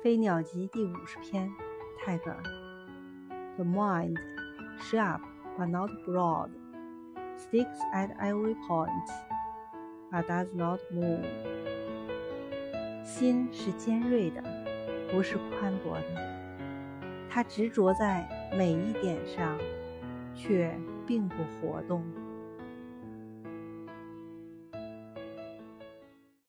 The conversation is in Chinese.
飞鸟集第五十篇，泰戈尔。The mind, sharp but not broad, sticks at every point, but does not move. 心是尖锐的，不是宽博的。它执着在每一点上，却并不活动。